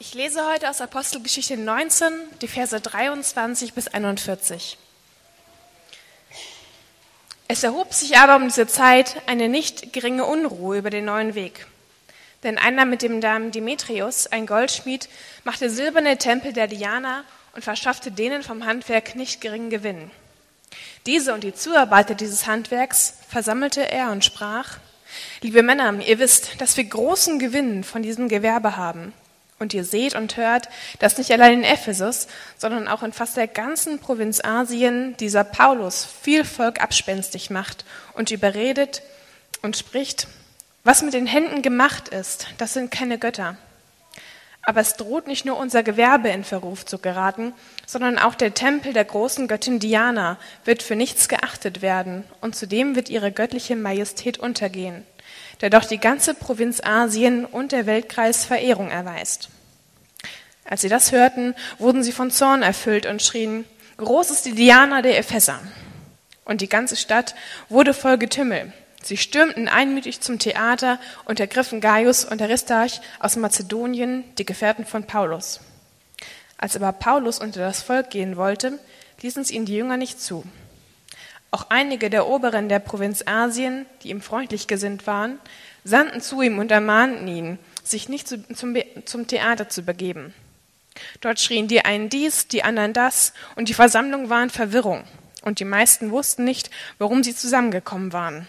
Ich lese heute aus Apostelgeschichte 19, die Verse 23 bis 41. Es erhob sich aber um diese Zeit eine nicht geringe Unruhe über den neuen Weg. Denn einer mit dem Namen Demetrius, ein Goldschmied, machte silberne Tempel der Diana und verschaffte denen vom Handwerk nicht geringen Gewinn. Diese und die Zuarbeiter dieses Handwerks versammelte er und sprach, Liebe Männer, ihr wisst, dass wir großen Gewinn von diesem Gewerbe haben. Und ihr seht und hört, dass nicht allein in Ephesus, sondern auch in fast der ganzen Provinz Asien dieser Paulus viel Volk abspenstig macht und überredet und spricht, was mit den Händen gemacht ist, das sind keine Götter. Aber es droht nicht nur unser Gewerbe in Verruf zu geraten, sondern auch der Tempel der großen Göttin Diana wird für nichts geachtet werden und zudem wird ihre göttliche Majestät untergehen der doch die ganze Provinz Asien und der Weltkreis Verehrung erweist. Als sie das hörten, wurden sie von Zorn erfüllt und schrien, Groß ist die Diana der Epheser. Und die ganze Stadt wurde voll Getümmel. Sie stürmten einmütig zum Theater und ergriffen Gaius und Aristarch aus Mazedonien, die Gefährten von Paulus. Als aber Paulus unter das Volk gehen wollte, ließen es ihn die Jünger nicht zu. Auch einige der Oberen der Provinz Asien, die ihm freundlich gesinnt waren, sandten zu ihm und ermahnten ihn, sich nicht zu, zum, zum Theater zu begeben. Dort schrien die einen dies, die anderen das, und die Versammlung war in Verwirrung, und die meisten wussten nicht, warum sie zusammengekommen waren.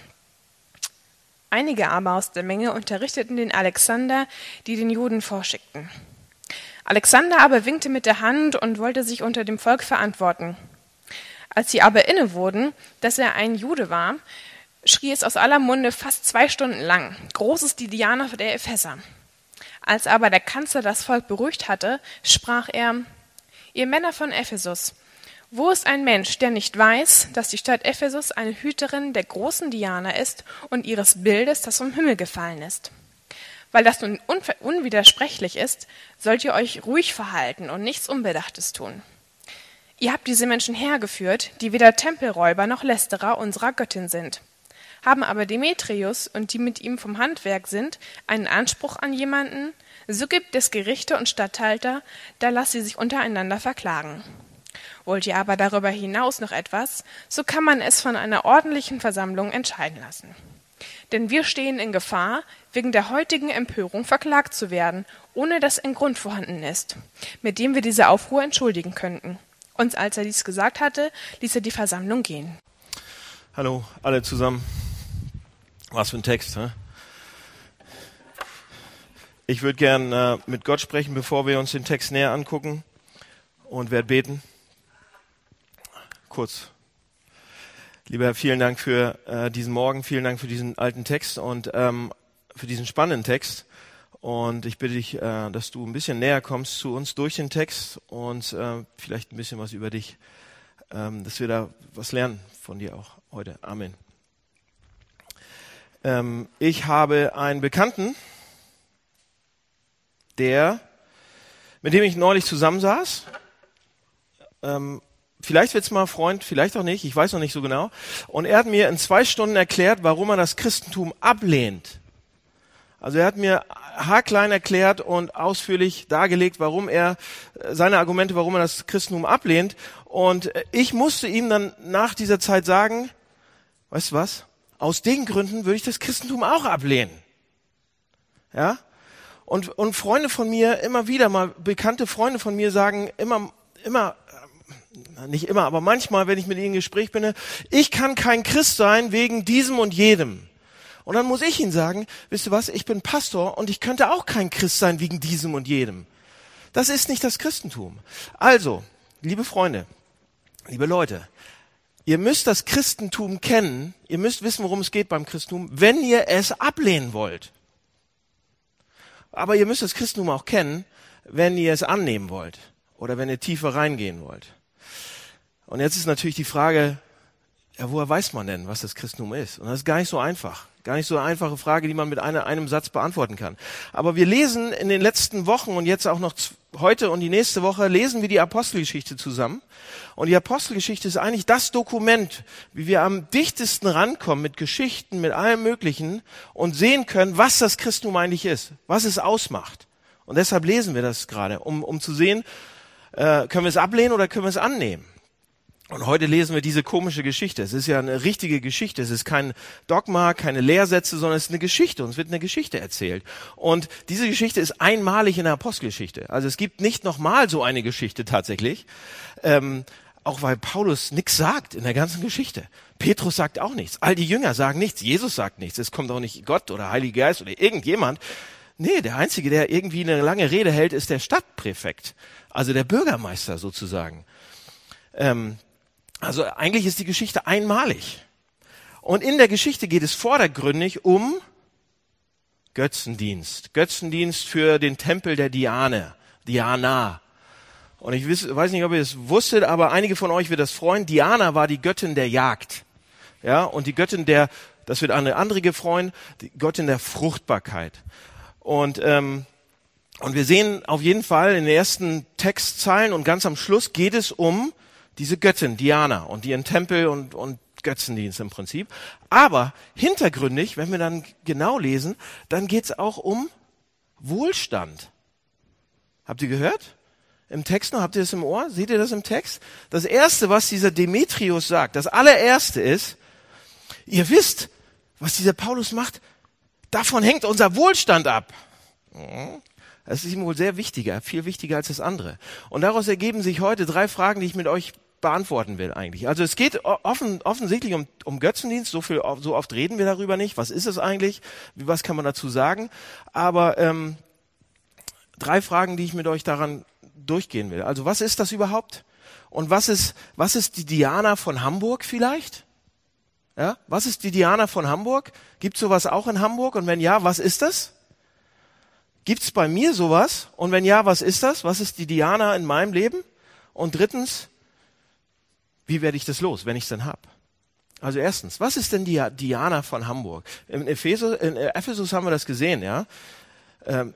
Einige aber aus der Menge unterrichteten den Alexander, die den Juden vorschickten. Alexander aber winkte mit der Hand und wollte sich unter dem Volk verantworten. Als sie aber inne wurden, dass er ein Jude war, schrie es aus aller Munde fast zwei Stunden lang. Groß ist die Diana der Epheser. Als aber der Kanzler das Volk beruhigt hatte, sprach er, Ihr Männer von Ephesus, wo ist ein Mensch, der nicht weiß, dass die Stadt Ephesus eine Hüterin der großen Diana ist und ihres Bildes, das vom Himmel gefallen ist? Weil das nun unwidersprechlich ist, sollt ihr euch ruhig verhalten und nichts Unbedachtes tun. Ihr habt diese Menschen hergeführt, die weder Tempelräuber noch Lästerer unserer Göttin sind. Haben aber Demetrius und die mit ihm vom Handwerk sind einen Anspruch an jemanden, so gibt es Gerichte und Statthalter, da lasst sie sich untereinander verklagen. Wollt ihr aber darüber hinaus noch etwas, so kann man es von einer ordentlichen Versammlung entscheiden lassen. Denn wir stehen in Gefahr, wegen der heutigen Empörung verklagt zu werden, ohne dass ein Grund vorhanden ist, mit dem wir diese Aufruhr entschuldigen könnten. Und als er dies gesagt hatte, ließ er die Versammlung gehen. Hallo, alle zusammen. Was für ein Text, hä? Ich würde gern äh, mit Gott sprechen, bevor wir uns den Text näher angucken und werde beten. Kurz. Lieber Herr, vielen Dank für äh, diesen Morgen, vielen Dank für diesen alten Text und ähm, für diesen spannenden Text. Und ich bitte dich, äh, dass du ein bisschen näher kommst zu uns durch den Text und äh, vielleicht ein bisschen was über dich, ähm, dass wir da was lernen von dir auch heute. Amen. Ähm, ich habe einen Bekannten, der, mit dem ich neulich zusammensaß. Ähm, vielleicht wird's mal Freund, vielleicht auch nicht, ich weiß noch nicht so genau. Und er hat mir in zwei Stunden erklärt, warum er das Christentum ablehnt. Also er hat mir haarklein erklärt und ausführlich dargelegt, warum er seine Argumente, warum er das Christentum ablehnt. Und ich musste ihm dann nach dieser Zeit sagen, weißt du was? Aus den Gründen würde ich das Christentum auch ablehnen. Ja? Und, und Freunde von mir, immer wieder mal bekannte Freunde von mir sagen immer, immer, nicht immer, aber manchmal, wenn ich mit ihnen im Gespräch bin, ich kann kein Christ sein wegen diesem und jedem. Und dann muss ich ihnen sagen, wisst ihr was, ich bin Pastor und ich könnte auch kein Christ sein wegen diesem und jedem. Das ist nicht das Christentum. Also, liebe Freunde, liebe Leute, ihr müsst das Christentum kennen, ihr müsst wissen, worum es geht beim Christentum, wenn ihr es ablehnen wollt. Aber ihr müsst das Christentum auch kennen, wenn ihr es annehmen wollt oder wenn ihr tiefer reingehen wollt. Und jetzt ist natürlich die Frage, ja, woher weiß man denn, was das Christentum ist? Und das ist gar nicht so einfach. Gar nicht so eine einfache Frage, die man mit einer, einem Satz beantworten kann. Aber wir lesen in den letzten Wochen und jetzt auch noch heute und die nächste Woche lesen wir die Apostelgeschichte zusammen. Und die Apostelgeschichte ist eigentlich das Dokument, wie wir am dichtesten rankommen mit Geschichten, mit allem Möglichen und sehen können, was das Christentum eigentlich ist, was es ausmacht. Und deshalb lesen wir das gerade, um, um zu sehen, äh, können wir es ablehnen oder können wir es annehmen. Und heute lesen wir diese komische Geschichte. Es ist ja eine richtige Geschichte. Es ist kein Dogma, keine Lehrsätze, sondern es ist eine Geschichte. Uns wird eine Geschichte erzählt. Und diese Geschichte ist einmalig in der Apostelgeschichte. Also es gibt nicht nochmal so eine Geschichte tatsächlich. Ähm, auch weil Paulus nichts sagt in der ganzen Geschichte. Petrus sagt auch nichts. All die Jünger sagen nichts. Jesus sagt nichts. Es kommt auch nicht Gott oder Heiliger Geist oder irgendjemand. Nee, der Einzige, der irgendwie eine lange Rede hält, ist der Stadtpräfekt. Also der Bürgermeister sozusagen. Ähm, also eigentlich ist die Geschichte einmalig. Und in der Geschichte geht es vordergründig um Götzendienst. Götzendienst für den Tempel der Diane, Diana. Und ich weiß nicht, ob ihr es wusstet, aber einige von euch wird das freuen. Diana war die Göttin der Jagd. Ja, und die Göttin der, das wird eine andere gefreuen, die Göttin der Fruchtbarkeit. Und, ähm, und wir sehen auf jeden Fall in den ersten Textzeilen und ganz am Schluss geht es um diese Göttin Diana und ihren Tempel und, und Götzendienst im Prinzip. Aber hintergründig, wenn wir dann genau lesen, dann geht's auch um Wohlstand. Habt ihr gehört? Im Text noch, habt ihr das im Ohr? Seht ihr das im Text? Das erste, was dieser Demetrius sagt, das allererste ist, ihr wisst, was dieser Paulus macht, davon hängt unser Wohlstand ab. Das ist ihm wohl sehr wichtiger, viel wichtiger als das andere. Und daraus ergeben sich heute drei Fragen, die ich mit euch beantworten will eigentlich. Also es geht offen, offensichtlich um, um Götzendienst, so, viel, so oft reden wir darüber nicht. Was ist es eigentlich? Was kann man dazu sagen? Aber ähm, drei Fragen, die ich mit euch daran durchgehen will. Also was ist das überhaupt? Und was ist, was ist die Diana von Hamburg vielleicht? Ja, was ist die Diana von Hamburg? Gibt sowas auch in Hamburg? Und wenn ja, was ist das? Gibt's bei mir sowas? Und wenn ja, was ist das? Was ist die Diana in meinem Leben? Und drittens, wie werde ich das los, wenn ich es denn hab? Also erstens, was ist denn die Diana von Hamburg? In, Ephesus, in Ephesus haben wir das gesehen, ja. Ähm,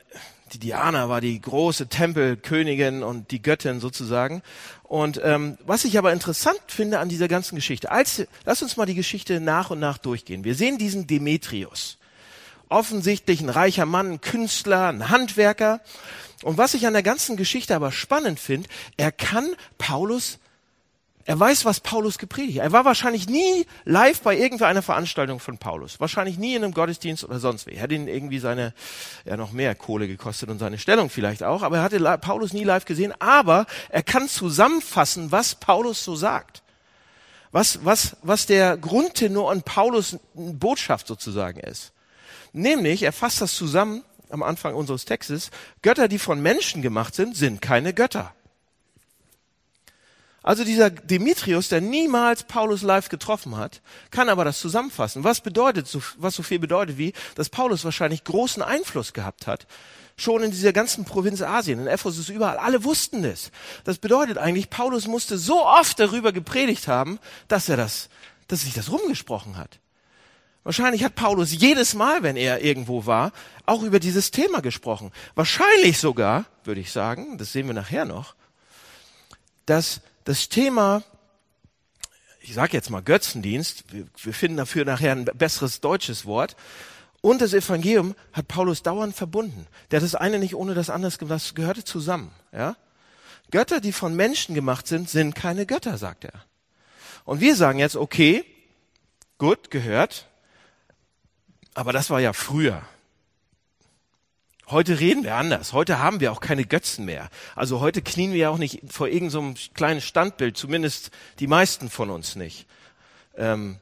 die Diana war die große Tempelkönigin und die Göttin sozusagen. Und ähm, was ich aber interessant finde an dieser ganzen Geschichte, als, lass uns mal die Geschichte nach und nach durchgehen. Wir sehen diesen Demetrius, offensichtlich ein reicher Mann, ein Künstler, ein Handwerker. Und was ich an der ganzen Geschichte aber spannend finde, er kann Paulus er weiß, was Paulus gepredigt hat. Er war wahrscheinlich nie live bei irgendeiner Veranstaltung von Paulus. Wahrscheinlich nie in einem Gottesdienst oder sonst wie. Er hat ihn irgendwie seine, ja, noch mehr Kohle gekostet und seine Stellung vielleicht auch. Aber er hatte Paulus nie live gesehen. Aber er kann zusammenfassen, was Paulus so sagt. Was, was, was der Grundtenor an Paulus Botschaft sozusagen ist. Nämlich, er fasst das zusammen am Anfang unseres Textes. Götter, die von Menschen gemacht sind, sind keine Götter. Also dieser Demetrius, der niemals Paulus live getroffen hat, kann aber das zusammenfassen. Was bedeutet, was so viel bedeutet wie, dass Paulus wahrscheinlich großen Einfluss gehabt hat. Schon in dieser ganzen Provinz Asien, in Ephesus überall. Alle wussten es. Das bedeutet eigentlich, Paulus musste so oft darüber gepredigt haben, dass er das, dass sich das rumgesprochen hat. Wahrscheinlich hat Paulus jedes Mal, wenn er irgendwo war, auch über dieses Thema gesprochen. Wahrscheinlich sogar, würde ich sagen, das sehen wir nachher noch, dass das Thema, ich sage jetzt mal Götzendienst, wir, finden dafür nachher ein besseres deutsches Wort, und das Evangelium hat Paulus dauernd verbunden. Der hat das eine nicht ohne das andere, das gehörte zusammen. Ja? Götter, die von Menschen gemacht sind, sind keine Götter, sagt er. Und wir sagen jetzt, okay, gut, gehört, aber das war ja früher. Heute reden wir anders. Heute haben wir auch keine Götzen mehr. Also heute knien wir ja auch nicht vor irgendeinem so kleinen Standbild, zumindest die meisten von uns nicht. Ähm,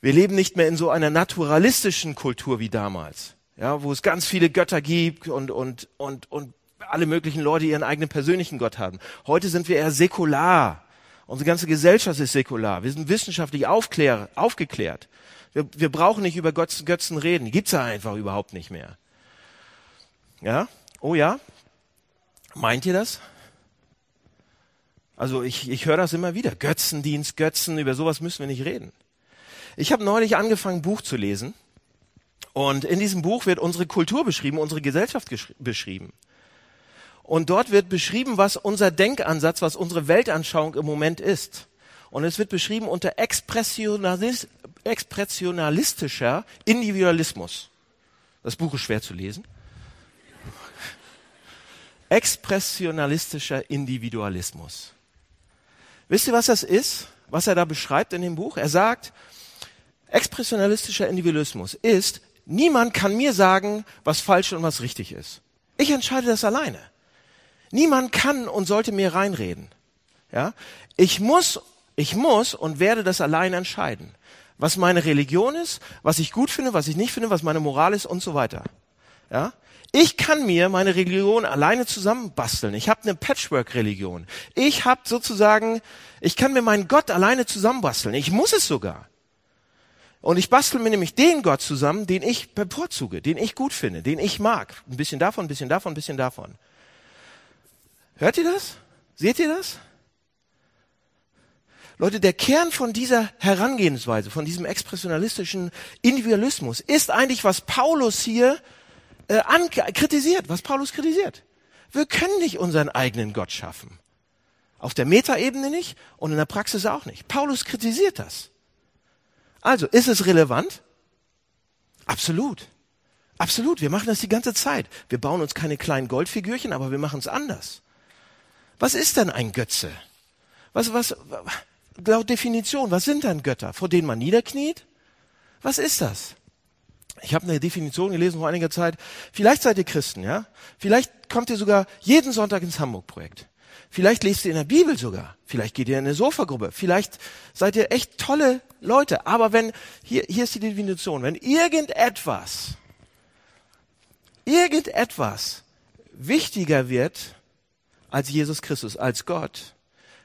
wir leben nicht mehr in so einer naturalistischen Kultur wie damals, ja, wo es ganz viele Götter gibt und, und, und, und alle möglichen Leute ihren eigenen persönlichen Gott haben. Heute sind wir eher säkular. Unsere ganze Gesellschaft ist säkular. Wir sind wissenschaftlich aufklär, aufgeklärt. Wir, wir brauchen nicht über Götzen, Götzen reden. Die gibt's ja einfach überhaupt nicht mehr. Ja? Oh ja? Meint ihr das? Also ich, ich höre das immer wieder. Götzendienst, Götzen, über sowas müssen wir nicht reden. Ich habe neulich angefangen, ein Buch zu lesen. Und in diesem Buch wird unsere Kultur beschrieben, unsere Gesellschaft beschrieben. Und dort wird beschrieben, was unser Denkansatz, was unsere Weltanschauung im Moment ist. Und es wird beschrieben unter Expressionalis expressionalistischer Individualismus. Das Buch ist schwer zu lesen. Expressionalistischer Individualismus. Wisst ihr, was das ist? Was er da beschreibt in dem Buch? Er sagt, expressionalistischer Individualismus ist, niemand kann mir sagen, was falsch und was richtig ist. Ich entscheide das alleine. Niemand kann und sollte mir reinreden. Ja? Ich muss, ich muss und werde das alleine entscheiden. Was meine Religion ist, was ich gut finde, was ich nicht finde, was meine Moral ist und so weiter. Ja? Ich kann mir meine Religion alleine zusammenbasteln. Ich habe eine Patchwork-Religion. Ich habe sozusagen, ich kann mir meinen Gott alleine zusammenbasteln. Ich muss es sogar. Und ich bastel mir nämlich den Gott zusammen, den ich bevorzuge, den ich gut finde, den ich mag. Ein bisschen davon, ein bisschen davon, ein bisschen davon. Hört ihr das? Seht ihr das? Leute, der Kern von dieser Herangehensweise, von diesem expressionalistischen Individualismus ist eigentlich, was Paulus hier äh, kritisiert, was Paulus kritisiert. Wir können nicht unseren eigenen Gott schaffen. Auf der Metaebene nicht und in der Praxis auch nicht. Paulus kritisiert das. Also, ist es relevant? Absolut. Absolut. Wir machen das die ganze Zeit. Wir bauen uns keine kleinen Goldfigürchen, aber wir machen es anders. Was ist denn ein Götze? Was, was, laut Definition, was sind denn Götter, vor denen man niederkniet? Was ist das? Ich habe eine Definition gelesen vor einiger Zeit. Vielleicht seid ihr Christen, ja? Vielleicht kommt ihr sogar jeden Sonntag ins Hamburg-Projekt. Vielleicht lest ihr in der Bibel sogar. Vielleicht geht ihr in eine Sofagruppe. Vielleicht seid ihr echt tolle Leute. Aber wenn, hier, hier ist die Definition, wenn irgendetwas, irgendetwas wichtiger wird als Jesus Christus, als Gott,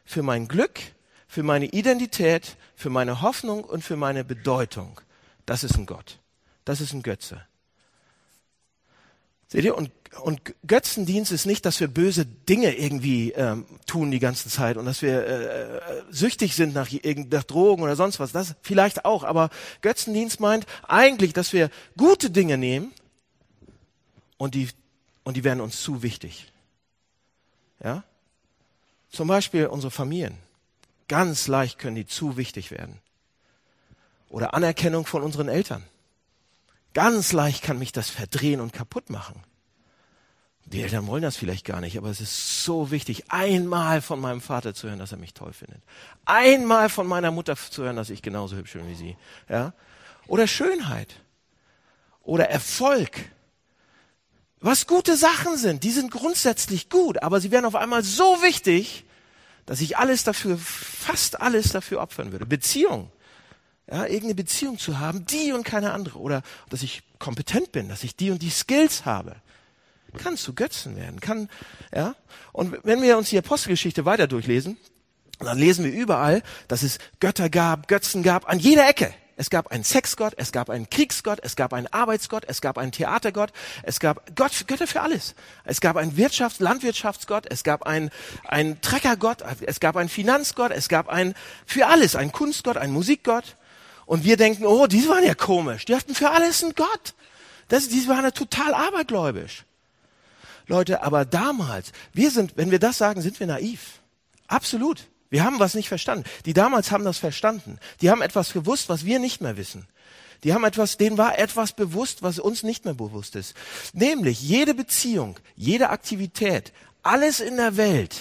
für mein Glück, für meine Identität, für meine Hoffnung und für meine Bedeutung, das ist ein Gott. Das ist ein Götze. Seht ihr? Und, und Götzendienst ist nicht, dass wir böse Dinge irgendwie ähm, tun die ganze Zeit und dass wir äh, äh süchtig sind nach, nach Drogen oder sonst was. Das vielleicht auch. Aber Götzendienst meint eigentlich, dass wir gute Dinge nehmen und die, und die werden uns zu wichtig. Ja? Zum Beispiel unsere Familien. Ganz leicht können die zu wichtig werden. Oder Anerkennung von unseren Eltern. Ganz leicht kann mich das verdrehen und kaputt machen. Die Eltern wollen das vielleicht gar nicht, aber es ist so wichtig, einmal von meinem Vater zu hören, dass er mich toll findet. Einmal von meiner Mutter zu hören, dass ich genauso hübsch bin wie sie. Ja? Oder Schönheit. Oder Erfolg. Was gute Sachen sind, die sind grundsätzlich gut, aber sie werden auf einmal so wichtig, dass ich alles dafür, fast alles dafür opfern würde. Beziehung ja, irgendeine Beziehung zu haben, die und keine andere. Oder dass ich kompetent bin, dass ich die und die Skills habe. Kann zu Götzen werden. Kann, ja. Und wenn wir uns die Apostelgeschichte weiter durchlesen, dann lesen wir überall, dass es Götter gab, Götzen gab, an jeder Ecke. Es gab einen Sexgott, es gab einen Kriegsgott, es gab einen Arbeitsgott, es gab einen Theatergott, es gab Gott, Götter für alles. Es gab einen Wirtschafts-, Landwirtschaftsgott, es gab einen, einen Treckergott, es gab einen Finanzgott, es gab einen, für alles, einen Kunstgott, einen Musikgott. Und wir denken, oh, die waren ja komisch. Die hatten für alles einen Gott. Das, die waren ja total abergläubisch. Leute, aber damals, wir sind, wenn wir das sagen, sind wir naiv. Absolut. Wir haben was nicht verstanden. Die damals haben das verstanden. Die haben etwas gewusst, was wir nicht mehr wissen. Die haben etwas, denen war etwas bewusst, was uns nicht mehr bewusst ist. Nämlich jede Beziehung, jede Aktivität, alles in der Welt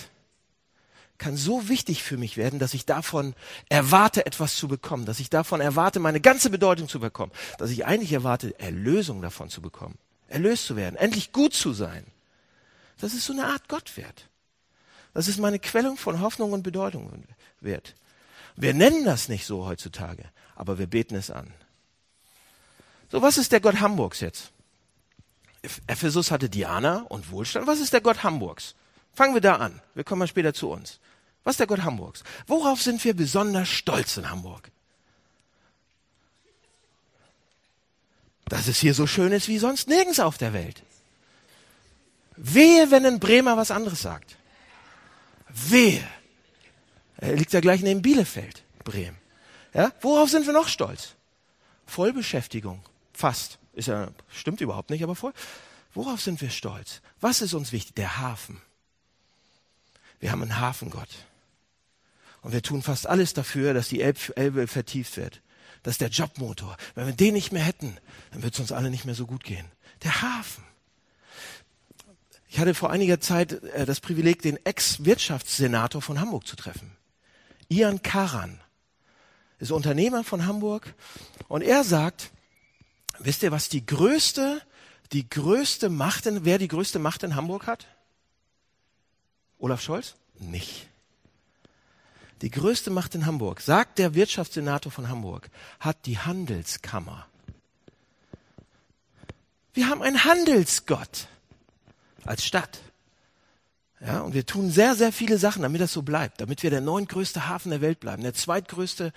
kann so wichtig für mich werden, dass ich davon erwarte, etwas zu bekommen, dass ich davon erwarte, meine ganze Bedeutung zu bekommen, dass ich eigentlich erwarte, Erlösung davon zu bekommen, erlöst zu werden, endlich gut zu sein. Das ist so eine Art Gottwert. Das ist meine Quellung von Hoffnung und Bedeutung wert. Wir nennen das nicht so heutzutage, aber wir beten es an. So, was ist der Gott Hamburgs jetzt? Ephesus hatte Diana und Wohlstand. Was ist der Gott Hamburgs? Fangen wir da an. Wir kommen mal später zu uns. Was ist der Gott Hamburgs? Worauf sind wir besonders stolz in Hamburg? Dass es hier so schön ist wie sonst nirgends auf der Welt. Wehe, wenn ein Bremer was anderes sagt. Wehe. Er liegt ja gleich neben Bielefeld, Bremen. Ja? Worauf sind wir noch stolz? Vollbeschäftigung. Fast. Ist ja, stimmt überhaupt nicht, aber voll. Worauf sind wir stolz? Was ist uns wichtig? Der Hafen. Wir haben einen Hafengott. Und wir tun fast alles dafür, dass die Elbe vertieft wird. Das ist der Jobmotor. Wenn wir den nicht mehr hätten, dann wird es uns alle nicht mehr so gut gehen. Der Hafen. Ich hatte vor einiger Zeit äh, das Privileg, den Ex-Wirtschaftssenator von Hamburg zu treffen. Ian Karan ist Unternehmer von Hamburg und er sagt, wisst ihr, was die größte, die größte Macht, in, wer die größte Macht in Hamburg hat? Olaf Scholz? Nicht. Die größte Macht in Hamburg, sagt der Wirtschaftssenator von Hamburg, hat die Handelskammer. Wir haben einen Handelsgott als Stadt. Ja, und wir tun sehr, sehr viele Sachen, damit das so bleibt, damit wir der neuntgrößte Hafen der Welt bleiben, der zweitgrößte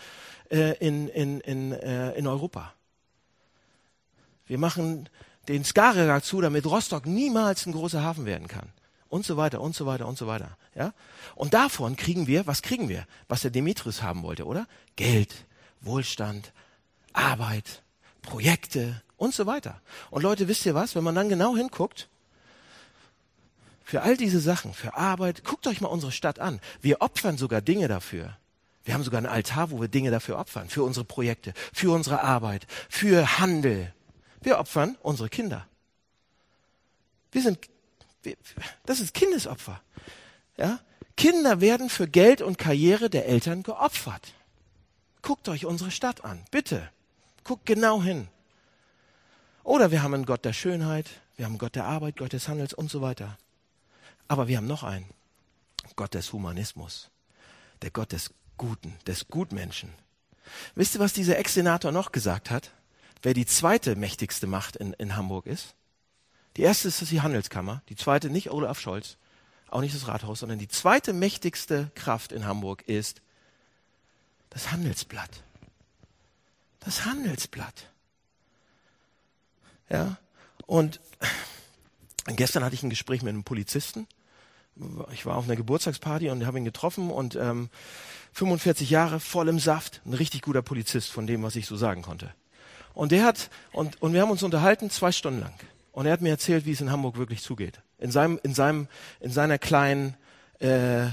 äh, in, in, in, äh, in Europa. Wir machen den Skagerrak zu, damit Rostock niemals ein großer Hafen werden kann. Und so weiter, und so weiter, und so weiter. Ja? Und davon kriegen wir, was kriegen wir? Was der Demetrius haben wollte, oder? Geld, Wohlstand, Arbeit, Projekte und so weiter. Und Leute, wisst ihr was? Wenn man dann genau hinguckt, für all diese Sachen, für Arbeit, guckt euch mal unsere Stadt an. Wir opfern sogar Dinge dafür. Wir haben sogar einen Altar, wo wir Dinge dafür opfern, für unsere Projekte, für unsere Arbeit, für Handel. Wir opfern unsere Kinder. Wir sind, das ist Kindesopfer. Ja? Kinder werden für Geld und Karriere der Eltern geopfert. Guckt euch unsere Stadt an, bitte. Guckt genau hin. Oder wir haben einen Gott der Schönheit, wir haben einen Gott der Arbeit, Gott des Handels und so weiter. Aber wir haben noch einen. Gott des Humanismus. Der Gott des Guten, des Gutmenschen. Wisst ihr, was dieser Ex-Senator noch gesagt hat? Wer die zweite mächtigste Macht in, in Hamburg ist? Die erste ist die Handelskammer, die zweite nicht Olaf Scholz, auch nicht das Rathaus, sondern die zweite mächtigste Kraft in Hamburg ist das Handelsblatt. Das Handelsblatt. Ja, und gestern hatte ich ein Gespräch mit einem Polizisten, ich war auf einer Geburtstagsparty und habe ihn getroffen und ähm, 45 Jahre voll im Saft, ein richtig guter Polizist von dem, was ich so sagen konnte. Und der hat und und wir haben uns unterhalten zwei Stunden lang und er hat mir erzählt, wie es in Hamburg wirklich zugeht. In seinem in seinem in seiner kleinen äh,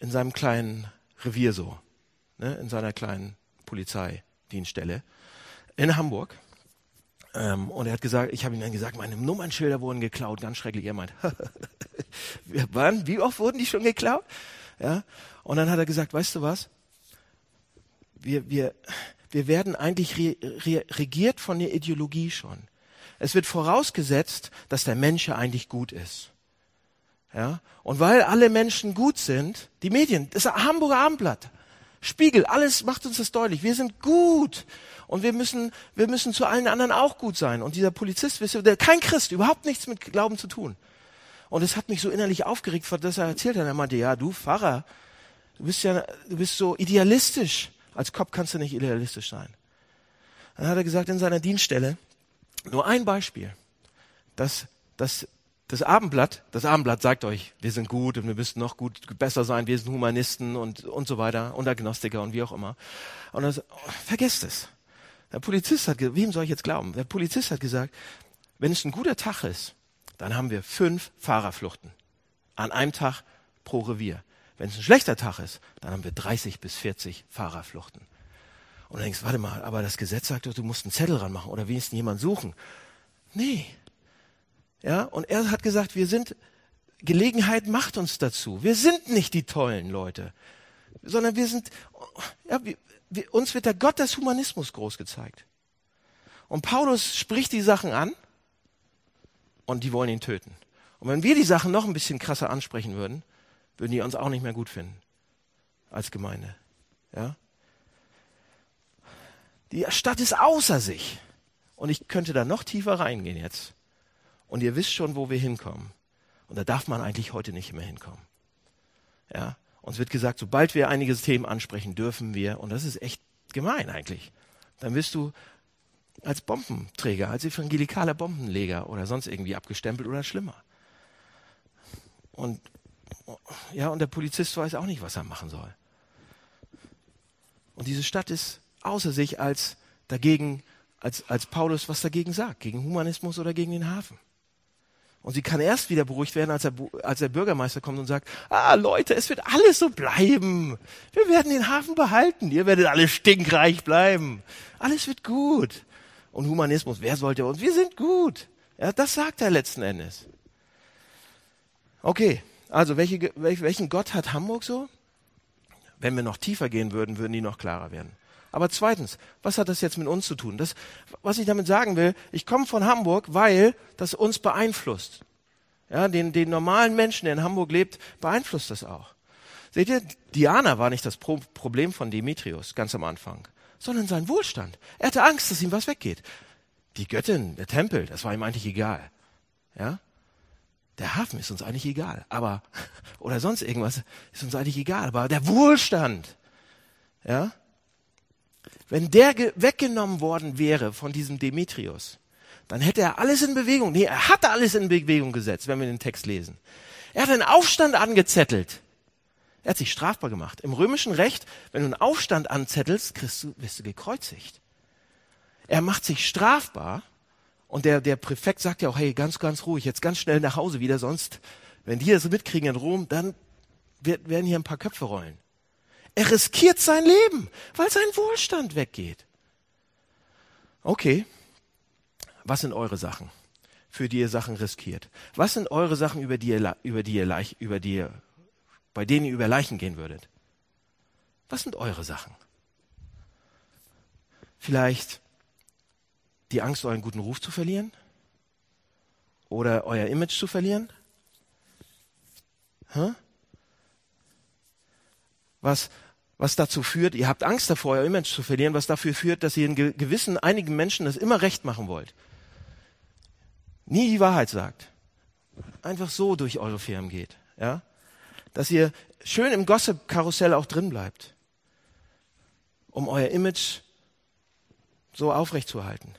in seinem kleinen Revier so, ne, in seiner kleinen Polizeidienststelle in Hamburg. Ähm, und er hat gesagt, ich habe ihm dann gesagt, meine Nummernschilder wurden geklaut, ganz schrecklich. Er meint, wann, wie oft wurden die schon geklaut? Ja. Und dann hat er gesagt, weißt du was? Wir, wir, wir werden eigentlich re, re, regiert von der Ideologie schon. Es wird vorausgesetzt, dass der Mensch eigentlich gut ist. Ja? Und weil alle Menschen gut sind, die Medien, das Hamburger Abendblatt, Spiegel, alles macht uns das deutlich. Wir sind gut. Und wir müssen, wir müssen zu allen anderen auch gut sein. Und dieser Polizist, wisst kein Christ, überhaupt nichts mit Glauben zu tun. Und es hat mich so innerlich aufgeregt, dass er erzählt hat. Er meinte, ja, du Pfarrer, du bist ja, du bist so idealistisch. Als Kopf kannst du nicht idealistisch sein. Dann hat er gesagt, in seiner Dienststelle, nur ein Beispiel, dass, dass das Abendblatt, das Abendblatt sagt euch, wir sind gut und wir müssen noch gut, besser sein, wir sind Humanisten und, und so weiter und Agnostiker und wie auch immer. Und das, vergesst es. Der Polizist hat, wem soll ich jetzt glauben? Der Polizist hat gesagt, wenn es ein guter Tag ist, dann haben wir fünf Fahrerfluchten. An einem Tag pro Revier. Wenn es ein schlechter Tag ist, dann haben wir 30 bis 40 Fahrerfluchten. Und denkst, warte mal, aber das Gesetz sagt doch, du musst einen Zettel ranmachen oder wenigstens jemanden suchen. Nee. Ja, und er hat gesagt, wir sind, Gelegenheit macht uns dazu. Wir sind nicht die tollen Leute, sondern wir sind, ja, wir, wir, uns wird der Gott des Humanismus groß gezeigt. Und Paulus spricht die Sachen an und die wollen ihn töten. Und wenn wir die Sachen noch ein bisschen krasser ansprechen würden, würden die uns auch nicht mehr gut finden als Gemeinde. Ja? Die Stadt ist außer sich. Und ich könnte da noch tiefer reingehen jetzt. Und ihr wisst schon, wo wir hinkommen. Und da darf man eigentlich heute nicht mehr hinkommen. Ja? Uns wird gesagt, sobald wir einige Themen ansprechen, dürfen wir, und das ist echt gemein eigentlich, dann wirst du als Bombenträger, als evangelikaler Bombenleger oder sonst irgendwie abgestempelt oder schlimmer. Und ja, und der Polizist weiß auch nicht, was er machen soll. Und diese Stadt ist außer sich als dagegen, als, als Paulus was dagegen sagt, gegen Humanismus oder gegen den Hafen. Und sie kann erst wieder beruhigt werden, als der, als der Bürgermeister kommt und sagt, ah Leute, es wird alles so bleiben. Wir werden den Hafen behalten. Ihr werdet alle stinkreich bleiben. Alles wird gut. Und Humanismus, wer sollte uns? Wir sind gut. Ja, das sagt er letzten Endes. Okay, also welche, welchen Gott hat Hamburg so? Wenn wir noch tiefer gehen würden, würden die noch klarer werden. Aber zweitens, was hat das jetzt mit uns zu tun? Das, was ich damit sagen will, ich komme von Hamburg, weil das uns beeinflusst. Ja, den, den normalen Menschen, der in Hamburg lebt, beeinflusst das auch. Seht ihr, Diana war nicht das Pro Problem von Demetrius ganz am Anfang, sondern sein Wohlstand. Er hatte Angst, dass ihm was weggeht. Die Göttin, der Tempel, das war ihm eigentlich egal. Ja? Der Hafen ist uns eigentlich egal, aber, oder sonst irgendwas ist uns eigentlich egal, aber der Wohlstand, ja? Wenn der weggenommen worden wäre von diesem Demetrius, dann hätte er alles in Bewegung, nee, er hatte alles in Bewegung gesetzt, wenn wir den Text lesen. Er hat einen Aufstand angezettelt. Er hat sich strafbar gemacht. Im römischen Recht, wenn du einen Aufstand anzettelst, kriegst du, wirst du gekreuzigt. Er macht sich strafbar und der, der Präfekt sagt ja auch, hey, ganz, ganz ruhig, jetzt ganz schnell nach Hause wieder, sonst, wenn die das mitkriegen in Rom, dann werden hier ein paar Köpfe rollen. Er riskiert sein Leben, weil sein Wohlstand weggeht. Okay, was sind eure Sachen, für die ihr Sachen riskiert? Was sind eure Sachen, über die ihr, über die ihr, über die ihr, bei denen ihr über Leichen gehen würdet? Was sind eure Sachen? Vielleicht die Angst, euren guten Ruf zu verlieren? Oder euer Image zu verlieren? Huh? Was, was dazu führt, ihr habt Angst davor, euer Image zu verlieren, was dafür führt, dass ihr in gewissen, einigen Menschen das immer recht machen wollt. Nie die Wahrheit sagt. Einfach so durch eure Firmen geht, ja? Dass ihr schön im Gossip-Karussell auch drin bleibt. Um euer Image so aufrechtzuerhalten.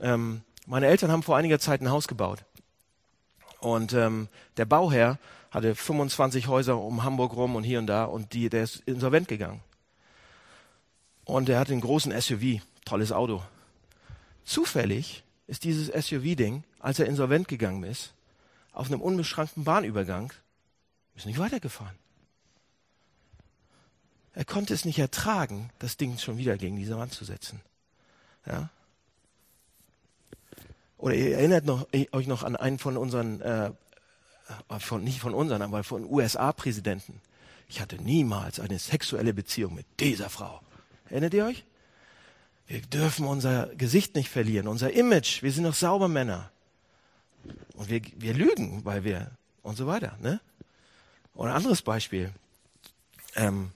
Ähm, meine Eltern haben vor einiger Zeit ein Haus gebaut. Und ähm, der Bauherr hatte 25 Häuser um Hamburg rum und hier und da und die, der ist insolvent gegangen. Und er hatte einen großen SUV, tolles Auto. Zufällig ist dieses SUV-Ding, als er insolvent gegangen ist, auf einem unbeschrankten Bahnübergang, ist nicht weitergefahren. Er konnte es nicht ertragen, das Ding schon wieder gegen diese Wand zu setzen. Ja? Oder ihr erinnert noch, euch noch an einen von unseren äh, von, nicht von unseren, aber von USA-Präsidenten. Ich hatte niemals eine sexuelle Beziehung mit dieser Frau. Erinnert ihr euch? Wir dürfen unser Gesicht nicht verlieren, unser Image. Wir sind doch sauber Männer. Und wir, wir lügen, weil wir und so weiter. Ne? Oder ein anderes Beispiel. Ähm,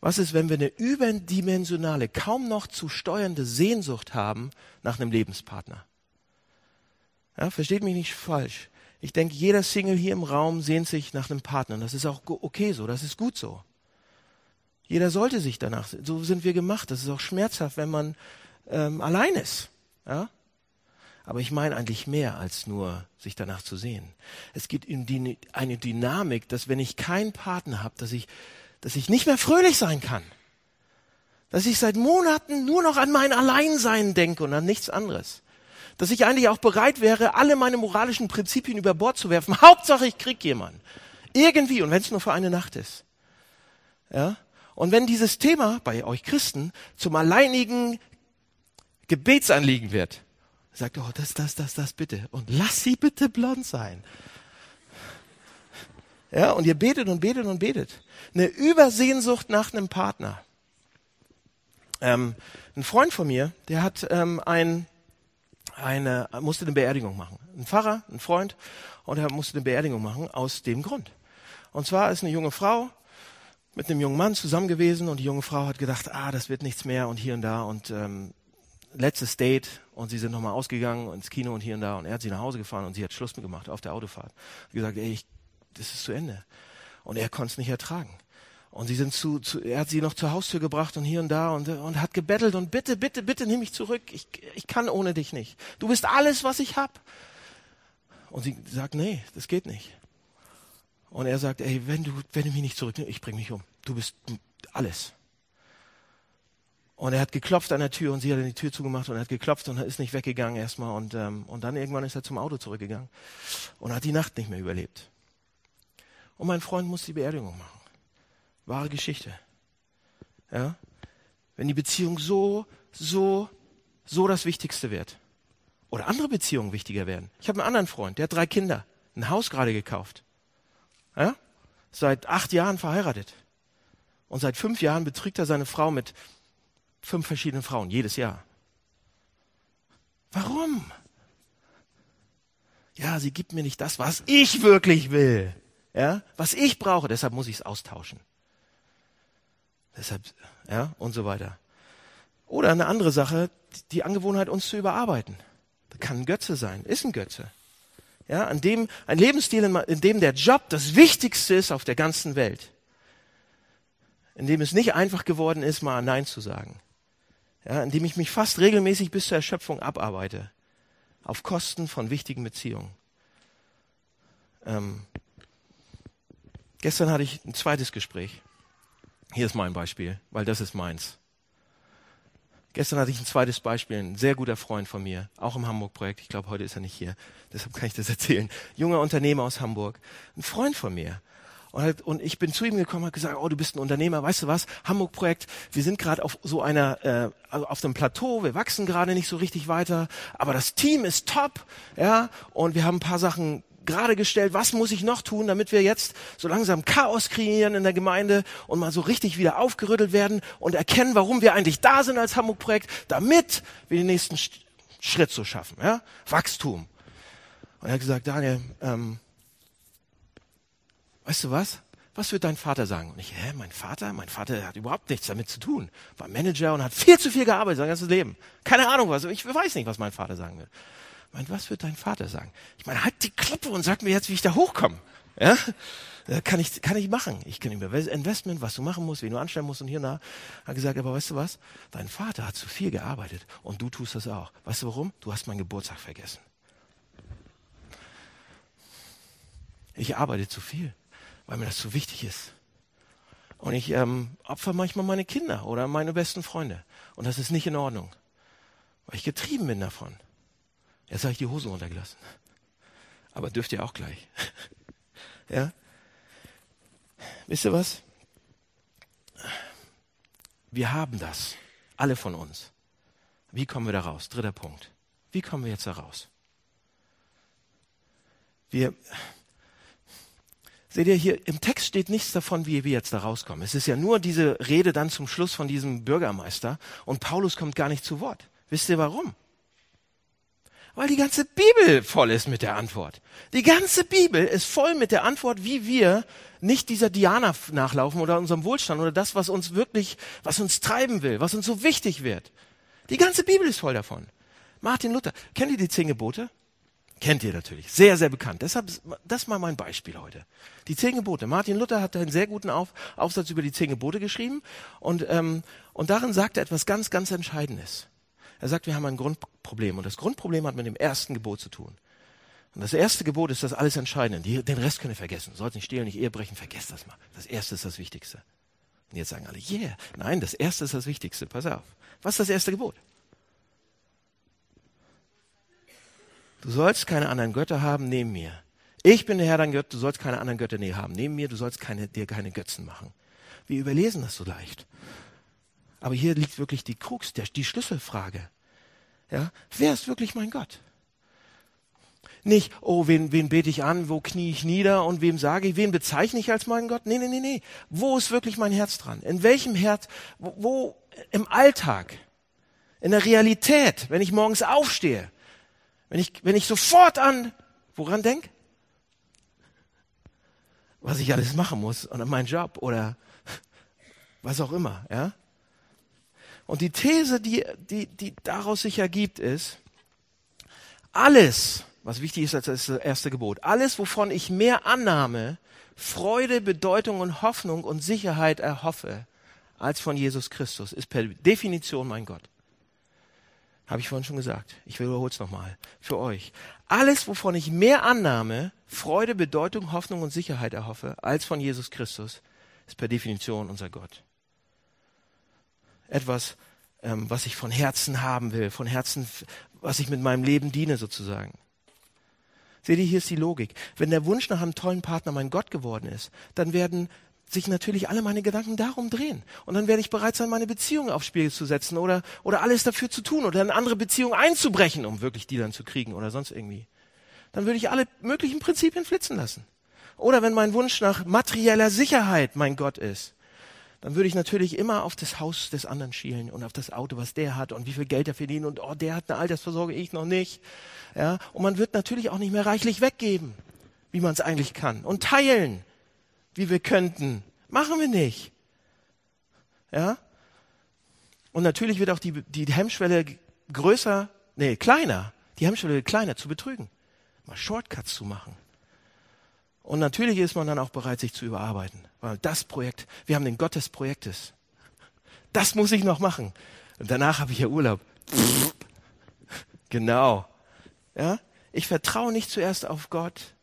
was ist, wenn wir eine überdimensionale, kaum noch zu steuernde Sehnsucht haben nach einem Lebenspartner? Ja, versteht mich nicht falsch. Ich denke, jeder Single hier im Raum sehnt sich nach einem Partner. Das ist auch okay so, das ist gut so. Jeder sollte sich danach, so sind wir gemacht. Das ist auch schmerzhaft, wenn man ähm, allein ist. Ja? Aber ich meine eigentlich mehr als nur sich danach zu sehen. Es gibt eine Dynamik, dass wenn ich keinen Partner habe, dass ich, dass ich nicht mehr fröhlich sein kann. Dass ich seit Monaten nur noch an mein Alleinsein denke und an nichts anderes dass ich eigentlich auch bereit wäre, alle meine moralischen Prinzipien über Bord zu werfen. Hauptsache, ich krieg jemanden. Irgendwie, und wenn es nur für eine Nacht ist. Ja? Und wenn dieses Thema bei euch Christen zum alleinigen Gebetsanliegen wird, sagt, oh, das, das, das, das bitte. Und lass sie bitte blond sein. Ja, und ihr betet und betet und betet. Eine Übersehnsucht nach einem Partner. Ähm, ein Freund von mir, der hat ähm, ein eine, musste eine Beerdigung machen. Ein Pfarrer, ein Freund, und er musste eine Beerdigung machen aus dem Grund. Und zwar ist eine junge Frau mit einem jungen Mann zusammen gewesen und die junge Frau hat gedacht, ah, das wird nichts mehr und hier und da und ähm, letztes Date und sie sind nochmal ausgegangen ins Kino und hier und da und er hat sie nach Hause gefahren und sie hat Schluss mitgemacht auf der Autofahrt. Hat gesagt, ey, ich, das ist zu Ende. Und er konnte es nicht ertragen. Und sie sind zu, zu, er hat sie noch zur Haustür gebracht und hier und da und, und hat gebettelt und bitte, bitte, bitte nimm mich zurück. Ich, ich kann ohne dich nicht. Du bist alles, was ich hab. Und sie sagt, nee, das geht nicht. Und er sagt, ey, wenn du, wenn du mich nicht zurücknimmst, ich bring mich um. Du bist alles. Und er hat geklopft an der Tür und sie hat die Tür zugemacht und er hat geklopft und ist nicht weggegangen erstmal und, ähm, und dann irgendwann ist er zum Auto zurückgegangen und hat die Nacht nicht mehr überlebt. Und mein Freund muss die Beerdigung machen. Wahre Geschichte. Ja? Wenn die Beziehung so, so, so das Wichtigste wird oder andere Beziehungen wichtiger werden. Ich habe einen anderen Freund, der hat drei Kinder, ein Haus gerade gekauft. Ja? Seit acht Jahren verheiratet. Und seit fünf Jahren betrügt er seine Frau mit fünf verschiedenen Frauen, jedes Jahr. Warum? Ja, sie gibt mir nicht das, was ich wirklich will. Ja, was ich brauche, deshalb muss ich es austauschen. Deshalb, ja, und so weiter. Oder eine andere Sache, die Angewohnheit, uns zu überarbeiten. Das kann ein Götze sein, ist ein Götze. Ja, an dem, ein Lebensstil, in dem der Job das Wichtigste ist auf der ganzen Welt. In dem es nicht einfach geworden ist, mal Nein zu sagen. Ja, in dem ich mich fast regelmäßig bis zur Erschöpfung abarbeite. Auf Kosten von wichtigen Beziehungen. Ähm, gestern hatte ich ein zweites Gespräch. Hier ist mein Beispiel, weil das ist meins. Gestern hatte ich ein zweites Beispiel, ein sehr guter Freund von mir, auch im Hamburg-Projekt. Ich glaube, heute ist er nicht hier, deshalb kann ich das erzählen. Junger Unternehmer aus Hamburg, ein Freund von mir. Und, halt, und ich bin zu ihm gekommen und gesagt, oh, du bist ein Unternehmer, weißt du was, Hamburg-Projekt, wir sind gerade auf so einer, äh, also auf dem Plateau, wir wachsen gerade nicht so richtig weiter, aber das Team ist top, ja, und wir haben ein paar Sachen gerade gestellt, was muss ich noch tun, damit wir jetzt so langsam Chaos kreieren in der Gemeinde und mal so richtig wieder aufgerüttelt werden und erkennen, warum wir eigentlich da sind als Hamburg-Projekt, damit wir den nächsten Schritt so schaffen, ja? Wachstum. Und er hat gesagt, Daniel, ähm, weißt du was? Was wird dein Vater sagen? Und ich, hä, mein Vater? Mein Vater hat überhaupt nichts damit zu tun. War Manager und hat viel zu viel gearbeitet sein ganzes Leben. Keine Ahnung was. Ich weiß nicht, was mein Vater sagen wird meine, was wird dein Vater sagen? Ich meine, halt die Klappe und sag mir jetzt, wie ich da hochkomme. Ja? Kann ich, kann ich machen. Ich kenne über Investment, was du machen musst, wen du anstellen musst und hier nach. Hat gesagt, aber weißt du was? Dein Vater hat zu viel gearbeitet und du tust das auch. Weißt du warum? Du hast meinen Geburtstag vergessen. Ich arbeite zu viel, weil mir das zu wichtig ist. Und ich ähm, opfer manchmal meine Kinder oder meine besten Freunde. Und das ist nicht in Ordnung, weil ich getrieben bin davon. Jetzt habe ich die Hosen runtergelassen. Aber dürft ihr auch gleich. ja? Wisst ihr was? Wir haben das. Alle von uns. Wie kommen wir da raus? Dritter Punkt. Wie kommen wir jetzt da raus? Wir, seht ihr hier, im Text steht nichts davon, wie wir jetzt da rauskommen. Es ist ja nur diese Rede dann zum Schluss von diesem Bürgermeister und Paulus kommt gar nicht zu Wort. Wisst ihr warum? Weil die ganze Bibel voll ist mit der Antwort. Die ganze Bibel ist voll mit der Antwort, wie wir nicht dieser Diana nachlaufen oder unserem Wohlstand oder das, was uns wirklich, was uns treiben will, was uns so wichtig wird. Die ganze Bibel ist voll davon. Martin Luther, kennt ihr die zehn Gebote? Kennt ihr natürlich. Sehr, sehr bekannt. Deshalb, das mal mein Beispiel heute. Die zehn Gebote. Martin Luther hat einen sehr guten Auf, Aufsatz über die zehn Gebote geschrieben und, ähm, und darin sagt er etwas ganz, ganz Entscheidendes. Er sagt, wir haben ein Grundproblem und das Grundproblem hat mit dem ersten Gebot zu tun. Und das erste Gebot ist das alles Entscheidende. Den Rest könnt ihr vergessen. Sollt nicht stehlen, nicht Ehe brechen, vergesst das mal. Das erste ist das Wichtigste. Und jetzt sagen alle, yeah. Nein, das erste ist das Wichtigste. Pass auf. Was ist das erste Gebot? Du sollst keine anderen Götter haben neben mir. Ich bin der Herr dein Gott, du sollst keine anderen Götter haben neben mir, du sollst keine, dir keine Götzen machen. Wir überlesen das so leicht. Aber hier liegt wirklich die Krux, der, die Schlüsselfrage. Ja, wer ist wirklich mein Gott? Nicht, oh, wen, wen bete ich an, wo knie ich nieder und wem sage ich, wen bezeichne ich als meinen Gott? Nee, nee, nee, nee. Wo ist wirklich mein Herz dran? In welchem Herz, wo, wo im Alltag, in der Realität, wenn ich morgens aufstehe, wenn ich, wenn ich sofort an, woran denk? Was ich alles machen muss und an meinen Job oder was auch immer, ja? Und die These, die, die, die daraus sich ergibt, ist, alles, was wichtig ist als das erste Gebot, alles, wovon ich mehr Annahme, Freude, Bedeutung und Hoffnung und Sicherheit erhoffe, als von Jesus Christus, ist per Definition mein Gott. Habe ich vorhin schon gesagt. Ich wiederhole es nochmal für euch. Alles, wovon ich mehr Annahme, Freude, Bedeutung, Hoffnung und Sicherheit erhoffe, als von Jesus Christus, ist per Definition unser Gott etwas, ähm, was ich von Herzen haben will, von Herzen, was ich mit meinem Leben diene sozusagen. Seht ihr, hier ist die Logik. Wenn der Wunsch nach einem tollen Partner mein Gott geworden ist, dann werden sich natürlich alle meine Gedanken darum drehen. Und dann werde ich bereit sein, meine Beziehung aufs Spiel zu setzen oder, oder alles dafür zu tun oder eine andere Beziehung einzubrechen, um wirklich die dann zu kriegen oder sonst irgendwie. Dann würde ich alle möglichen Prinzipien flitzen lassen. Oder wenn mein Wunsch nach materieller Sicherheit mein Gott ist, dann würde ich natürlich immer auf das Haus des anderen schielen und auf das Auto, was der hat und wie viel Geld er verdient und oh, der hat eine Altersvorsorge, ich noch nicht. Ja, und man wird natürlich auch nicht mehr reichlich weggeben, wie man es eigentlich kann und teilen, wie wir könnten. Machen wir nicht. Ja? Und natürlich wird auch die, die Hemmschwelle größer, nee, kleiner, die Hemmschwelle kleiner zu betrügen, mal Shortcuts zu machen. Und natürlich ist man dann auch bereit, sich zu überarbeiten. Weil das Projekt, wir haben den Gott des Projektes. Das muss ich noch machen. Und danach habe ich ja Urlaub. Genau. Ja? Ich vertraue nicht zuerst auf Gott,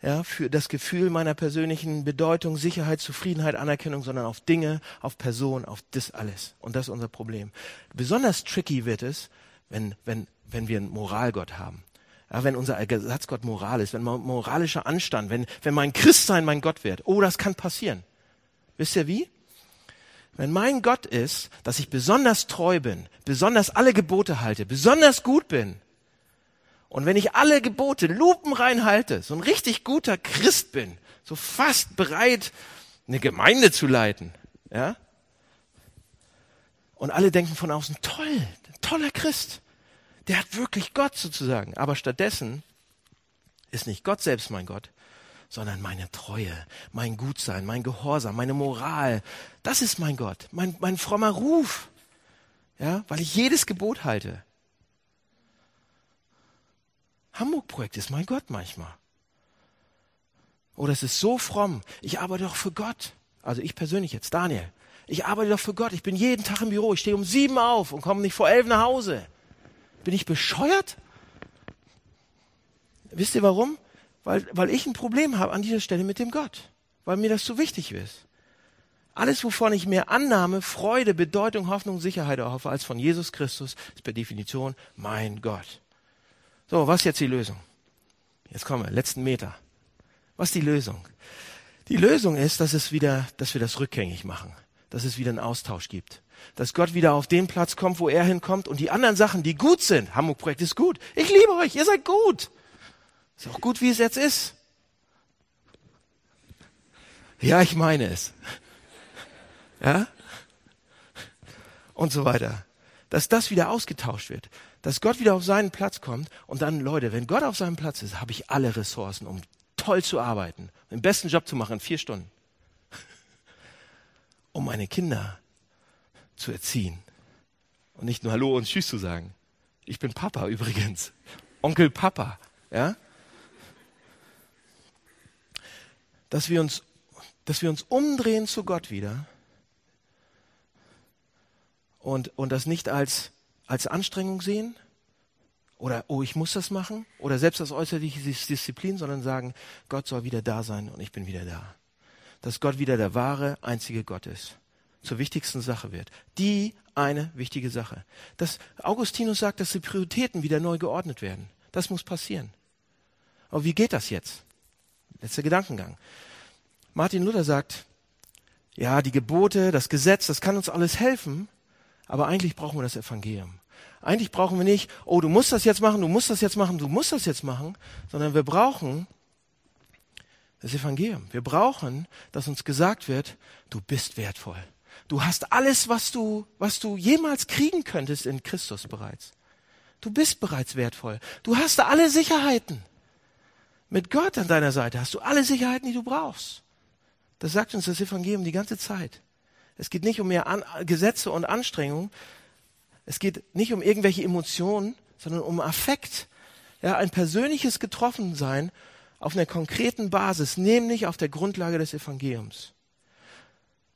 ja, für das Gefühl meiner persönlichen Bedeutung, Sicherheit, Zufriedenheit, Anerkennung, sondern auf Dinge, auf Personen, auf das alles. Und das ist unser Problem. Besonders tricky wird es, wenn, wenn, wenn wir einen Moralgott haben. Ja, wenn unser Ersatzgott Moral ist, wenn moralischer Anstand, wenn, wenn mein Christsein mein Gott wird. Oh, das kann passieren. Wisst ihr wie? Wenn mein Gott ist, dass ich besonders treu bin, besonders alle Gebote halte, besonders gut bin, und wenn ich alle Gebote lupenrein halte, so ein richtig guter Christ bin, so fast bereit, eine Gemeinde zu leiten, ja, und alle denken von außen, toll, toller Christ, der hat wirklich Gott sozusagen. Aber stattdessen ist nicht Gott selbst mein Gott, sondern meine Treue, mein Gutsein, mein Gehorsam, meine Moral. Das ist mein Gott, mein, mein frommer Ruf. Ja, weil ich jedes Gebot halte. Hamburg-Projekt ist mein Gott manchmal. Oder es ist so fromm. Ich arbeite doch für Gott. Also ich persönlich jetzt, Daniel. Ich arbeite doch für Gott. Ich bin jeden Tag im Büro. Ich stehe um sieben auf und komme nicht vor elf nach Hause. Bin ich bescheuert? Wisst ihr warum? Weil, weil ich ein Problem habe an dieser Stelle mit dem Gott. Weil mir das so wichtig ist. Alles, wovon ich mehr Annahme, Freude, Bedeutung, Hoffnung, Sicherheit erhoffe als von Jesus Christus, ist per Definition mein Gott. So, was ist jetzt die Lösung? Jetzt kommen wir, letzten Meter. Was ist die Lösung? Die Lösung ist, dass es wieder, dass wir das rückgängig machen, dass es wieder einen Austausch gibt, dass Gott wieder auf den Platz kommt, wo er hinkommt und die anderen Sachen, die gut sind, Hamburg-Projekt ist gut. Ich liebe euch, ihr seid gut. Ist auch gut, wie es jetzt ist. Ja, ich meine es. Ja? Und so weiter. Dass das wieder ausgetauscht wird dass Gott wieder auf seinen Platz kommt und dann, Leute, wenn Gott auf seinem Platz ist, habe ich alle Ressourcen, um toll zu arbeiten, den besten Job zu machen in vier Stunden, um meine Kinder zu erziehen und nicht nur Hallo und Tschüss zu sagen. Ich bin Papa übrigens, Onkel Papa, ja? Dass wir uns, dass wir uns umdrehen zu Gott wieder und, und das nicht als als Anstrengung sehen oder, oh, ich muss das machen oder selbst als äußerliche Disziplin, sondern sagen, Gott soll wieder da sein und ich bin wieder da. Dass Gott wieder der wahre, einzige Gott ist. Zur wichtigsten Sache wird. Die eine wichtige Sache. Dass Augustinus sagt, dass die Prioritäten wieder neu geordnet werden. Das muss passieren. Aber wie geht das jetzt? Letzter Gedankengang. Martin Luther sagt, ja, die Gebote, das Gesetz, das kann uns alles helfen, aber eigentlich brauchen wir das Evangelium. Eigentlich brauchen wir nicht, oh, du musst das jetzt machen, du musst das jetzt machen, du musst das jetzt machen, sondern wir brauchen das Evangelium. Wir brauchen, dass uns gesagt wird, du bist wertvoll. Du hast alles, was du, was du jemals kriegen könntest in Christus bereits. Du bist bereits wertvoll. Du hast alle Sicherheiten. Mit Gott an deiner Seite hast du alle Sicherheiten, die du brauchst. Das sagt uns das Evangelium die ganze Zeit. Es geht nicht um mehr An Gesetze und Anstrengungen. Es geht nicht um irgendwelche Emotionen, sondern um Affekt. Ja, ein persönliches Getroffensein auf einer konkreten Basis, nämlich auf der Grundlage des Evangeliums.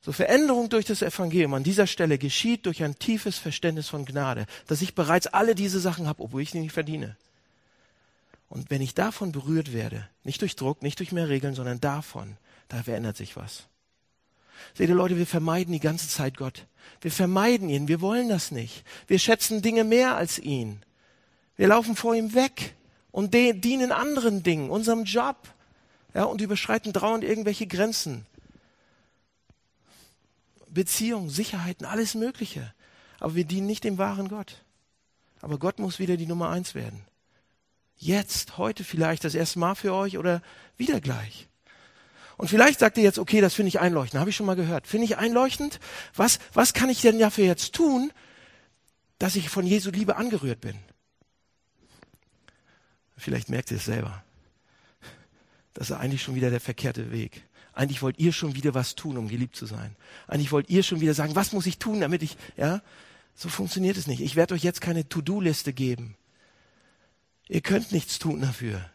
So Veränderung durch das Evangelium an dieser Stelle geschieht durch ein tiefes Verständnis von Gnade, dass ich bereits alle diese Sachen habe, obwohl ich sie nicht verdiene. Und wenn ich davon berührt werde, nicht durch Druck, nicht durch mehr Regeln, sondern davon, da verändert sich was. Seht ihr Leute, wir vermeiden die ganze Zeit Gott. Wir vermeiden ihn, wir wollen das nicht. Wir schätzen Dinge mehr als ihn. Wir laufen vor ihm weg und dienen anderen Dingen, unserem Job, ja, und überschreiten dauernd irgendwelche Grenzen. Beziehungen, Sicherheiten, alles Mögliche. Aber wir dienen nicht dem wahren Gott. Aber Gott muss wieder die Nummer eins werden. Jetzt, heute vielleicht das erste Mal für euch oder wieder gleich. Und vielleicht sagt ihr jetzt, okay, das finde ich einleuchtend, habe ich schon mal gehört. Finde ich einleuchtend? Was, was kann ich denn dafür jetzt tun, dass ich von Jesu Liebe angerührt bin? Vielleicht merkt ihr es selber. Das ist eigentlich schon wieder der verkehrte Weg. Eigentlich wollt ihr schon wieder was tun, um geliebt zu sein. Eigentlich wollt ihr schon wieder sagen, was muss ich tun, damit ich, ja? So funktioniert es nicht. Ich werde euch jetzt keine To-Do-Liste geben. Ihr könnt nichts tun dafür.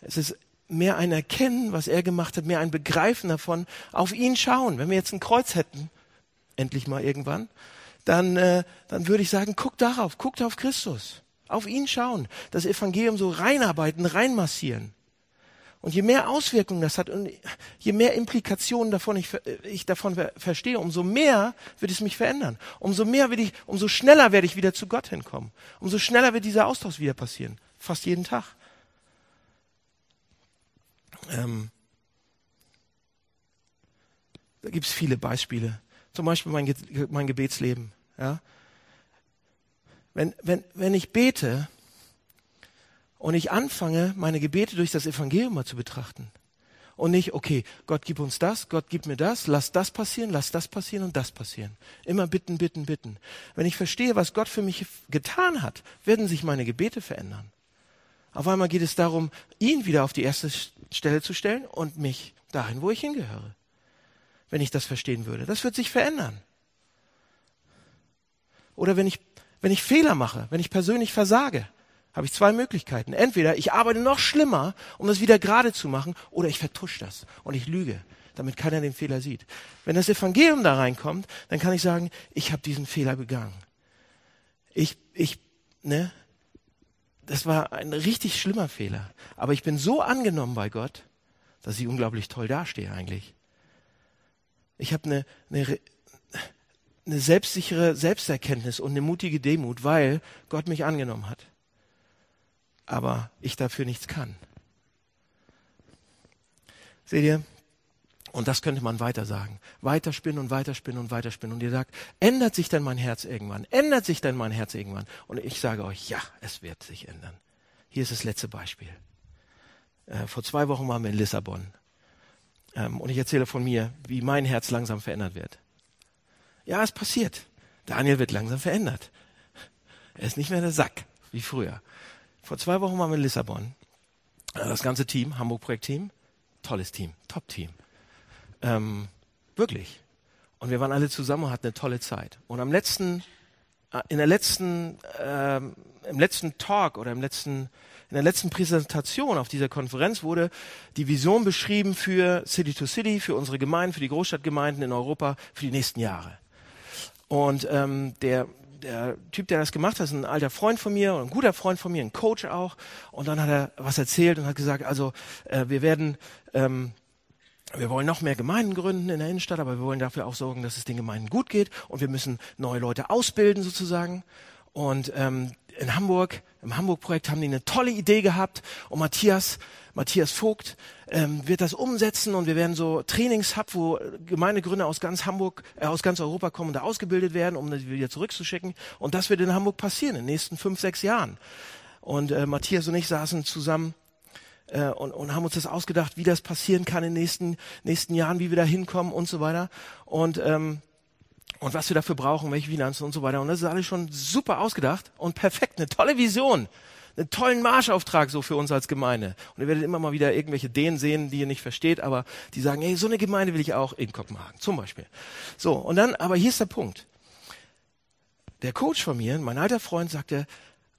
Es ist mehr ein Erkennen, was er gemacht hat, mehr ein Begreifen davon, auf ihn schauen. Wenn wir jetzt ein Kreuz hätten, endlich mal irgendwann, dann, äh, dann würde ich sagen, guckt darauf, guckt auf Christus, auf ihn schauen, das Evangelium so reinarbeiten, reinmassieren. Und je mehr Auswirkungen das hat und je mehr Implikationen davon ich, ich davon verstehe, umso mehr wird es mich verändern. Umso mehr wird ich, umso schneller werde ich wieder zu Gott hinkommen. Umso schneller wird dieser Austausch wieder passieren. Fast jeden Tag. Ähm, da gibt es viele Beispiele. Zum Beispiel mein, mein Gebetsleben. Ja? Wenn, wenn, wenn ich bete, und ich anfange, meine Gebete durch das Evangelium mal zu betrachten. Und nicht, okay, Gott gib uns das, Gott gib mir das, lass das passieren, lass das passieren und das passieren. Immer bitten, bitten, bitten. Wenn ich verstehe, was Gott für mich getan hat, werden sich meine Gebete verändern. Auf einmal geht es darum, ihn wieder auf die erste Stelle zu stellen und mich dahin, wo ich hingehöre. Wenn ich das verstehen würde. Das wird sich verändern. Oder wenn ich, wenn ich Fehler mache, wenn ich persönlich versage, habe ich zwei Möglichkeiten. Entweder ich arbeite noch schlimmer, um das wieder gerade zu machen, oder ich vertusche das und ich lüge, damit keiner den Fehler sieht. Wenn das Evangelium da reinkommt, dann kann ich sagen, ich habe diesen Fehler begangen. Ich, ich, ne, das war ein richtig schlimmer Fehler. Aber ich bin so angenommen bei Gott, dass ich unglaublich toll dastehe eigentlich. Ich habe eine, eine, eine selbstsichere Selbsterkenntnis und eine mutige Demut, weil Gott mich angenommen hat aber ich dafür nichts kann. Seht ihr? Und das könnte man weiter sagen. Weiterspinnen und weiterspinnen und weiterspinnen. Und ihr sagt, ändert sich denn mein Herz irgendwann? Ändert sich denn mein Herz irgendwann? Und ich sage euch, ja, es wird sich ändern. Hier ist das letzte Beispiel. Äh, vor zwei Wochen waren wir in Lissabon. Ähm, und ich erzähle von mir, wie mein Herz langsam verändert wird. Ja, es passiert. Daniel wird langsam verändert. Er ist nicht mehr der Sack wie früher. Vor zwei Wochen waren wir in Lissabon. Äh, das ganze Team, Hamburg-Projektteam, tolles Team, Top-Team. Ähm, wirklich. Und wir waren alle zusammen und hatten eine tolle Zeit. Und am letzten, äh, in der letzten, ähm, im letzten Talk oder im letzten, in der letzten Präsentation auf dieser Konferenz wurde die Vision beschrieben für City to City, für unsere Gemeinden, für die Großstadtgemeinden in Europa für die nächsten Jahre. Und ähm, der der Typ, der das gemacht hat, ist ein alter Freund von mir, ein guter Freund von mir, ein Coach auch. Und dann hat er was erzählt und hat gesagt, also äh, wir werden, ähm, wir wollen noch mehr Gemeinden gründen in der Innenstadt, aber wir wollen dafür auch sorgen, dass es den Gemeinden gut geht und wir müssen neue Leute ausbilden sozusagen. Und ähm, in Hamburg, im Hamburg-Projekt haben die eine tolle Idee gehabt und Matthias, Matthias Vogt ähm, wird das umsetzen und wir werden so Trainingshub, wo Gemeindegründer aus ganz Hamburg, äh, aus ganz Europa kommen und da ausgebildet werden, um das wieder zurückzuschicken. Und das wird in Hamburg passieren in den nächsten fünf, sechs Jahren. Und äh, Matthias und ich saßen zusammen äh, und, und haben uns das ausgedacht, wie das passieren kann in den nächsten, nächsten Jahren, wie wir da hinkommen und so weiter. Und ähm, und was wir dafür brauchen, welche Finanzen und so weiter. Und das ist alles schon super ausgedacht und perfekt, eine tolle Vision einen tollen Marschauftrag so für uns als Gemeinde. Und ihr werdet immer mal wieder irgendwelche Ideen sehen, die ihr nicht versteht, aber die sagen, hey, so eine Gemeinde will ich auch in Kopenhagen, zum Beispiel. So, und dann, aber hier ist der Punkt. Der Coach von mir, mein alter Freund, sagte,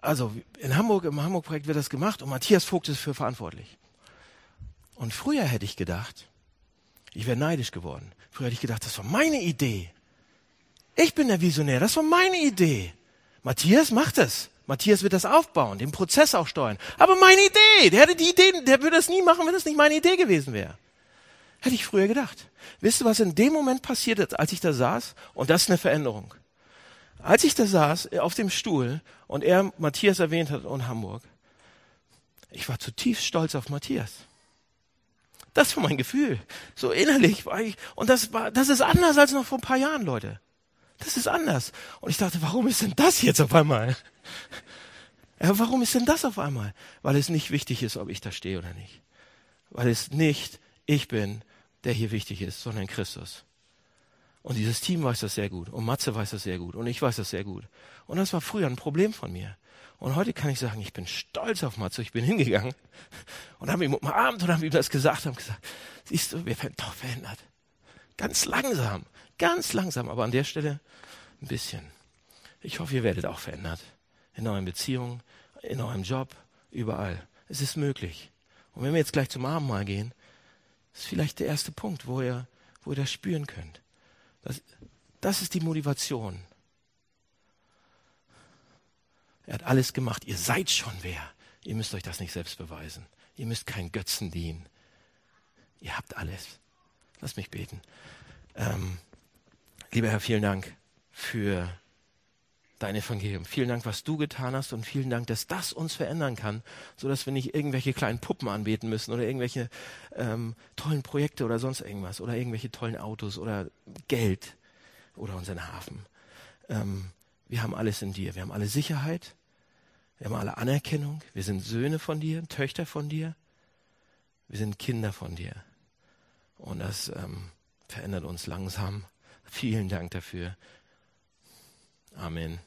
also in Hamburg, im Hamburg-Projekt wird das gemacht und Matthias Vogt ist für verantwortlich. Und früher hätte ich gedacht, ich wäre neidisch geworden. Früher hätte ich gedacht, das war meine Idee. Ich bin der Visionär, das war meine Idee. Matthias macht es. Matthias wird das aufbauen, den Prozess auch steuern. Aber meine Idee, der hätte die Idee, der würde das nie machen, wenn das nicht meine Idee gewesen wäre. Hätte ich früher gedacht. Wisst ihr, was in dem Moment passiert ist, als ich da saß? Und das ist eine Veränderung. Als ich da saß, auf dem Stuhl, und er Matthias erwähnt hat und Hamburg, ich war zutiefst stolz auf Matthias. Das war mein Gefühl. So innerlich war ich, und das war, das ist anders als noch vor ein paar Jahren, Leute. Das ist anders. Und ich dachte, warum ist denn das jetzt auf einmal? Ja, warum ist denn das auf einmal? Weil es nicht wichtig ist, ob ich da stehe oder nicht. Weil es nicht ich bin, der hier wichtig ist, sondern Christus. Und dieses Team weiß das sehr gut. Und Matze weiß das sehr gut. Und ich weiß das sehr gut. Und das war früher ein Problem von mir. Und heute kann ich sagen, ich bin stolz auf Matze. Ich bin hingegangen und habe ihm umarmt und habe ihm das gesagt und gesagt, siehst du, wir werden doch verändert. Ganz langsam, ganz langsam, aber an der Stelle ein bisschen. Ich hoffe, ihr werdet auch verändert. In euren Beziehungen, in eurem Job, überall. Es ist möglich. Und wenn wir jetzt gleich zum Abendmahl gehen, ist vielleicht der erste Punkt, wo ihr, wo ihr das spüren könnt. Das, das ist die Motivation. Er hat alles gemacht. Ihr seid schon wer. Ihr müsst euch das nicht selbst beweisen. Ihr müsst keinen Götzen dienen. Ihr habt alles. Lass mich beten. Ähm, lieber Herr, vielen Dank für dein Evangelium. Vielen Dank, was du getan hast und vielen Dank, dass das uns verändern kann, so dass wir nicht irgendwelche kleinen Puppen anbeten müssen oder irgendwelche ähm, tollen Projekte oder sonst irgendwas oder irgendwelche tollen Autos oder Geld oder unseren Hafen. Ähm, wir haben alles in dir. Wir haben alle Sicherheit. Wir haben alle Anerkennung. Wir sind Söhne von dir, Töchter von dir. Wir sind Kinder von dir. Und das ähm, verändert uns langsam. Vielen Dank dafür. Amen.